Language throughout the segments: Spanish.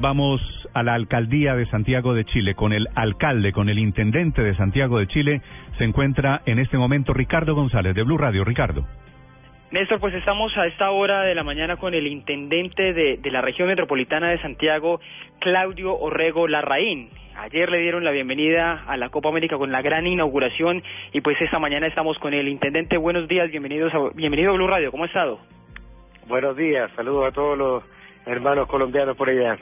Vamos a la alcaldía de Santiago de Chile con el alcalde, con el intendente de Santiago de Chile. Se encuentra en este momento Ricardo González de Blue Radio. Ricardo. Néstor, pues estamos a esta hora de la mañana con el intendente de, de la región metropolitana de Santiago, Claudio Orrego Larraín. Ayer le dieron la bienvenida a la Copa América con la gran inauguración y pues esta mañana estamos con el intendente. Buenos días, bienvenidos a, bienvenido a Blue Radio. ¿Cómo ha estado? Buenos días, saludos a todos los hermanos colombianos por allá.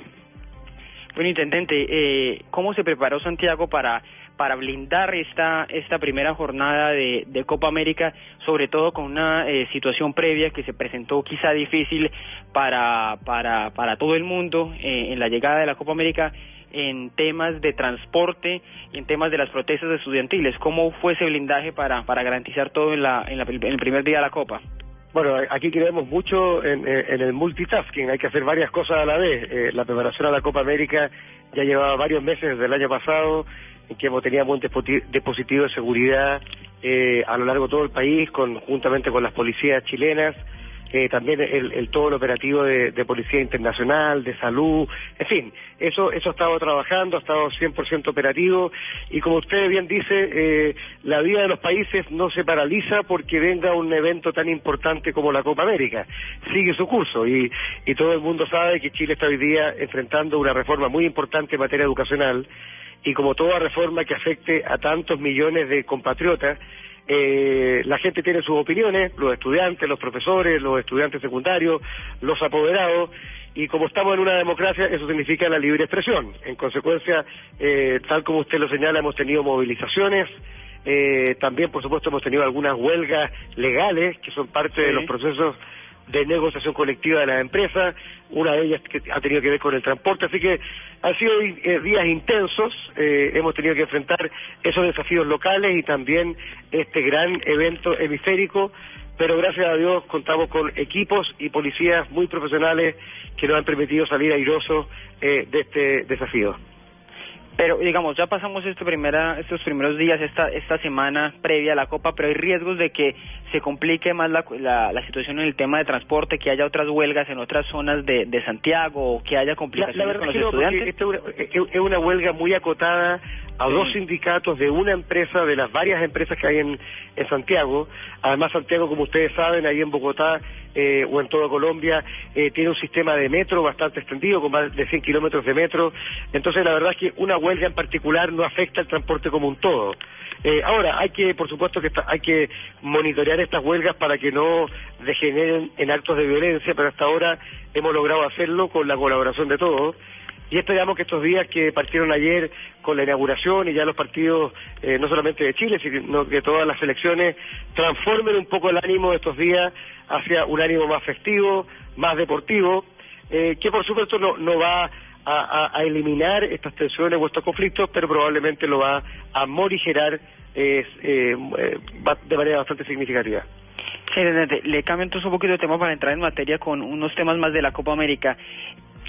Bueno, intendente, eh, ¿cómo se preparó Santiago para para blindar esta esta primera jornada de, de Copa América, sobre todo con una eh, situación previa que se presentó quizá difícil para para para todo el mundo eh, en la llegada de la Copa América en temas de transporte y en temas de las protestas estudiantiles. ¿Cómo fue ese blindaje para para garantizar todo en la en, la, en el primer día de la Copa? Bueno, aquí creemos mucho en, en, el multitasking, hay que hacer varias cosas a la vez. Eh, la preparación a la Copa América ya llevaba varios meses desde el año pasado, en que hemos tenido un dispositivo de seguridad eh, a lo largo de todo el país, conjuntamente con las policías chilenas, eh, también el, todo el operativo de, de, Policía Internacional, de Salud, en fin, eso eso ha estado trabajando, ha estado 100% operativo y como usted bien dice, eh, la vida de los países no se paraliza porque venga un evento tan importante como la Copa América, sigue su curso y, y todo el mundo sabe que Chile está hoy día enfrentando una reforma muy importante en materia educacional y como toda reforma que afecte a tantos millones de compatriotas, eh, la gente tiene sus opiniones, los estudiantes, los profesores, los estudiantes secundarios, los apoderados, y como estamos en una democracia, eso significa la libre expresión. En consecuencia, eh, tal como usted lo señala, hemos tenido movilizaciones, eh, también, por supuesto, hemos tenido algunas huelgas legales, que son parte de los procesos de negociación colectiva de las empresas, una de ellas que ha tenido que ver con el transporte, así que han sido eh, días intensos, eh, hemos tenido que enfrentar esos desafíos locales y también este gran evento hemisférico, pero gracias a Dios contamos con equipos y policías muy profesionales que nos han permitido salir airosos eh, de este desafío. Pero digamos, ya pasamos este primera, estos primeros días, esta, esta semana previa a la Copa, pero hay riesgos de que se complique más la, la, la situación en el tema de transporte, que haya otras huelgas en otras zonas de, de Santiago, o que haya complicaciones la, con los estudiantes. Esta es una huelga muy acotada a dos sindicatos de una empresa, de las varias empresas que hay en, en Santiago. Además, Santiago, como ustedes saben, ahí en Bogotá eh, o en toda Colombia, eh, tiene un sistema de metro bastante extendido, con más de 100 kilómetros de metro. Entonces, la verdad es que una huelga en particular no afecta al transporte como un todo. Eh, ahora, hay que, por supuesto, que hay que monitorear estas huelgas para que no degeneren en actos de violencia, pero hasta ahora hemos logrado hacerlo con la colaboración de todos y esperamos que estos días que partieron ayer con la inauguración y ya los partidos, eh, no solamente de Chile, sino que todas las elecciones, transformen un poco el ánimo de estos días hacia un ánimo más festivo, más deportivo, eh, que por supuesto no, no va a, eliminar estas tensiones o estos conflictos, pero probablemente lo va a morigerar eh, eh, de manera bastante significativa. Sí, le cambio entonces un poquito de tema para entrar en materia con unos temas más de la Copa América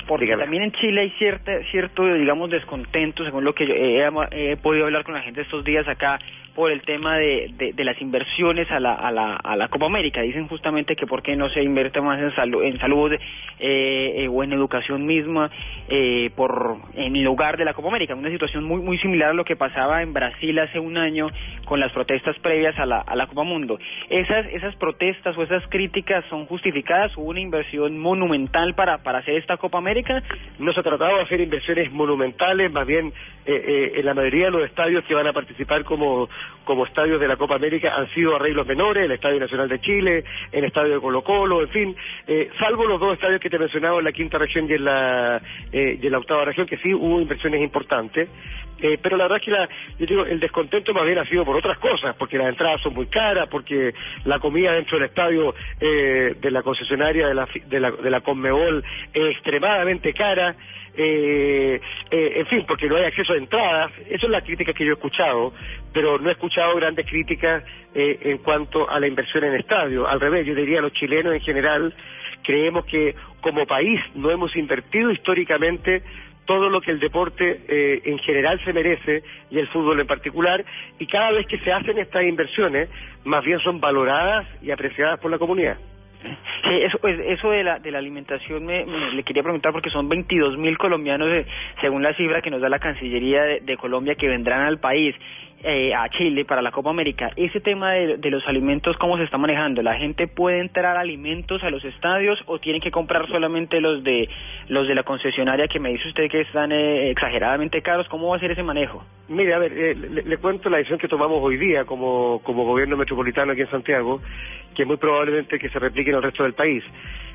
porque Dígame. también en Chile hay cierta, cierto, digamos, descontento, según lo que yo he, he, podido hablar con la gente estos días acá, por el tema de, de, las inversiones a la, a, la, a la Copa América. Dicen justamente que por qué no se invierte más en, salud en salud eh, eh, o en educación misma eh, por en lugar de la Copa América. Una situación muy muy similar a lo que pasaba en Brasil hace un año con las protestas previas a la, a la Copa Mundo. Esas, esas protestas o esas críticas son justificadas. Hubo una inversión monumental para, para hacer esta Copa América. No se ha tratado de hacer inversiones monumentales, más bien eh, eh, en la mayoría de los estadios que van a participar como como estadios de la Copa América han sido arreglos menores, el Estadio Nacional de Chile, el Estadio de Colo Colo, en fin, eh, salvo los dos estadios que te he mencionado en la quinta región y en la, eh, y en la octava región, que sí hubo inversiones importantes, eh, pero la verdad es que la, yo digo, el descontento más bien ha sido por otras cosas, porque las entradas son muy caras, porque la comida dentro del estadio eh, de la concesionaria de la, de la, de la Conmebol es extremadamente cara, eh, eh, en fin, porque no hay acceso a entradas. Eso es la crítica que yo he escuchado, pero no he escuchado grandes críticas eh, en cuanto a la inversión en estadio. Al revés, yo diría los chilenos en general creemos que como país no hemos invertido históricamente todo lo que el deporte eh, en general se merece y el fútbol en particular y cada vez que se hacen estas inversiones más bien son valoradas y apreciadas por la comunidad. Sí, eso, pues, eso de la, de la alimentación me, le quería preguntar porque son 22 mil colombianos, eh, según la cifra que nos da la Cancillería de, Colombia, que vendrán al país, eh, a Chile, para la Copa América. Ese tema de, de, los alimentos, ¿cómo se está manejando? ¿La gente puede entrar alimentos a los estadios o tienen que comprar solamente los de los de la concesionaria que me dice usted que están eh, exageradamente caros? ¿Cómo va a ser ese manejo? Mire, a ver, eh, le, le, cuento la decisión que tomamos hoy día como, como gobierno metropolitano aquí en Santiago, que muy probablemente que se replique en el resto del país.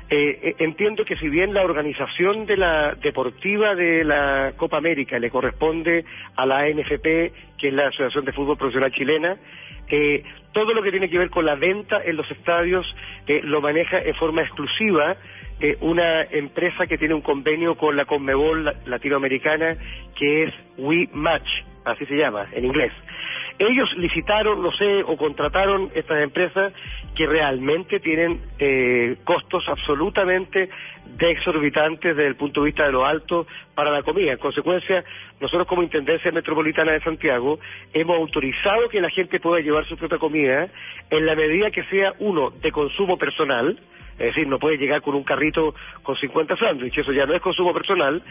Eh, eh, entiendo que si bien la organización de la deportiva de la Copa América le corresponde a la ANFP, que es la Asociación de Fútbol Profesional Chilena, eh, todo lo que tiene que ver con la venta en los estadios eh, lo maneja en forma exclusiva eh, una empresa que tiene un convenio con la Conmebol latinoamericana que es We Match, así se llama en inglés. Ellos licitaron, no sé, o contrataron estas empresas que realmente tienen eh, costos absolutamente exorbitantes desde el punto de vista de lo alto para la comida. En consecuencia, nosotros como Intendencia Metropolitana de Santiago hemos autorizado que la gente pueda llevar su propia comida en la medida que sea, uno, de consumo personal, es decir, no puede llegar con un carrito con 50 sándwiches, eso ya no es consumo personal,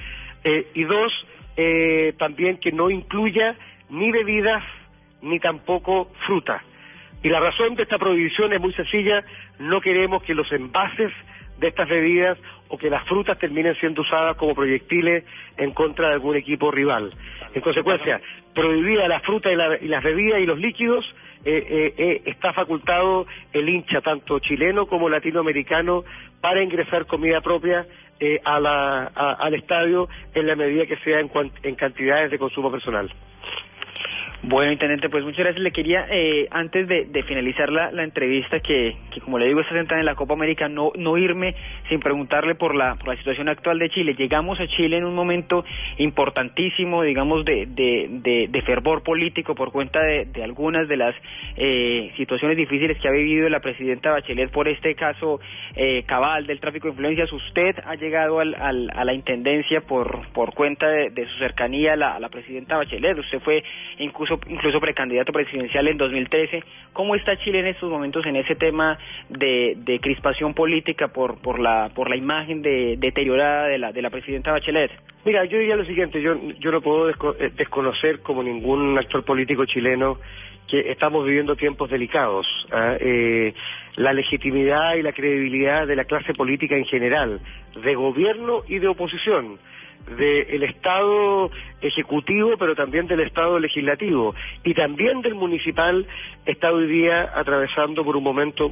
eh, y dos, eh, también que no incluya ni bebidas ni tampoco fruta. Y la razón de esta prohibición es muy sencilla, no queremos que los envases de estas bebidas o que las frutas terminen siendo usadas como proyectiles en contra de algún equipo rival. En consecuencia, prohibida la fruta y, la, y las bebidas y los líquidos, eh, eh, eh, está facultado el hincha, tanto chileno como latinoamericano, para ingresar comida propia eh, a la, al estadio en la medida que sea en, en cantidades de consumo personal. Bueno, intendente, pues muchas gracias. Le quería, eh, antes de, finalizar la, entrevista, que, que como le digo, está sentada en la Copa América, no, no irme sin preguntarle por la, por la situación actual de Chile. Llegamos a Chile en un momento importantísimo, digamos, de, de, de, de fervor político por cuenta de, algunas de las eh, situaciones difíciles que ha vivido la presidenta Bachelet por este caso eh, cabal del tráfico de influencias. Usted ha llegado al, a la intendencia por, por cuenta de, de su cercanía a la, a la presidenta Bachelet. Usted fue incluso incluso precandidato presidencial en 2013. ¿Cómo está Chile en estos momentos en ese tema de, de crispación política por, por, la, por la imagen de, deteriorada de la, de la presidenta Bachelet? Mira, yo diría lo siguiente, yo, yo no puedo eh, desconocer como ningún actor político chileno que estamos viviendo tiempos delicados. ¿eh? Eh, la legitimidad y la credibilidad de la clase política en general, de gobierno y de oposición, del Estado ejecutivo, pero también del Estado legislativo y también del municipal está hoy día atravesando por un momento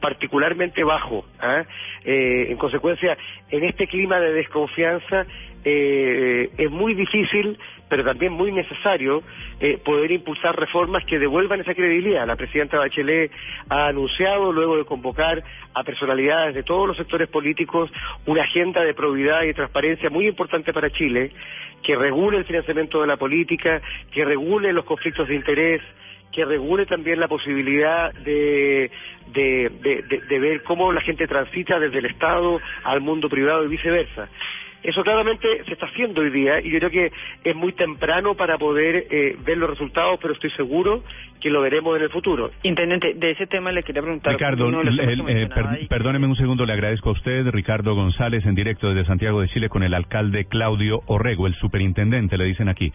particularmente bajo. ¿eh? Eh, en consecuencia, en este clima de desconfianza eh, es muy difícil, pero también muy necesario, eh, poder impulsar reformas que devuelvan esa credibilidad. La presidenta Bachelet ha anunciado, luego de convocar a personalidades de todos los sectores políticos, una agenda de probidad y transparencia muy importante para Chile, que regule el financiamiento de la política, que regule los conflictos de interés, que regule también la posibilidad de, de, de, ver cómo la gente transita desde el Estado al mundo privado y viceversa. Eso claramente se está haciendo hoy día y yo creo que es muy temprano para poder eh, ver los resultados, pero estoy seguro que lo veremos en el futuro. Intendente, de ese tema le quería preguntar. Ricardo, el, eh, per, perdóneme un segundo, le agradezco a usted, Ricardo González, en directo desde Santiago de Chile con el alcalde Claudio Orrego, el superintendente, le dicen aquí.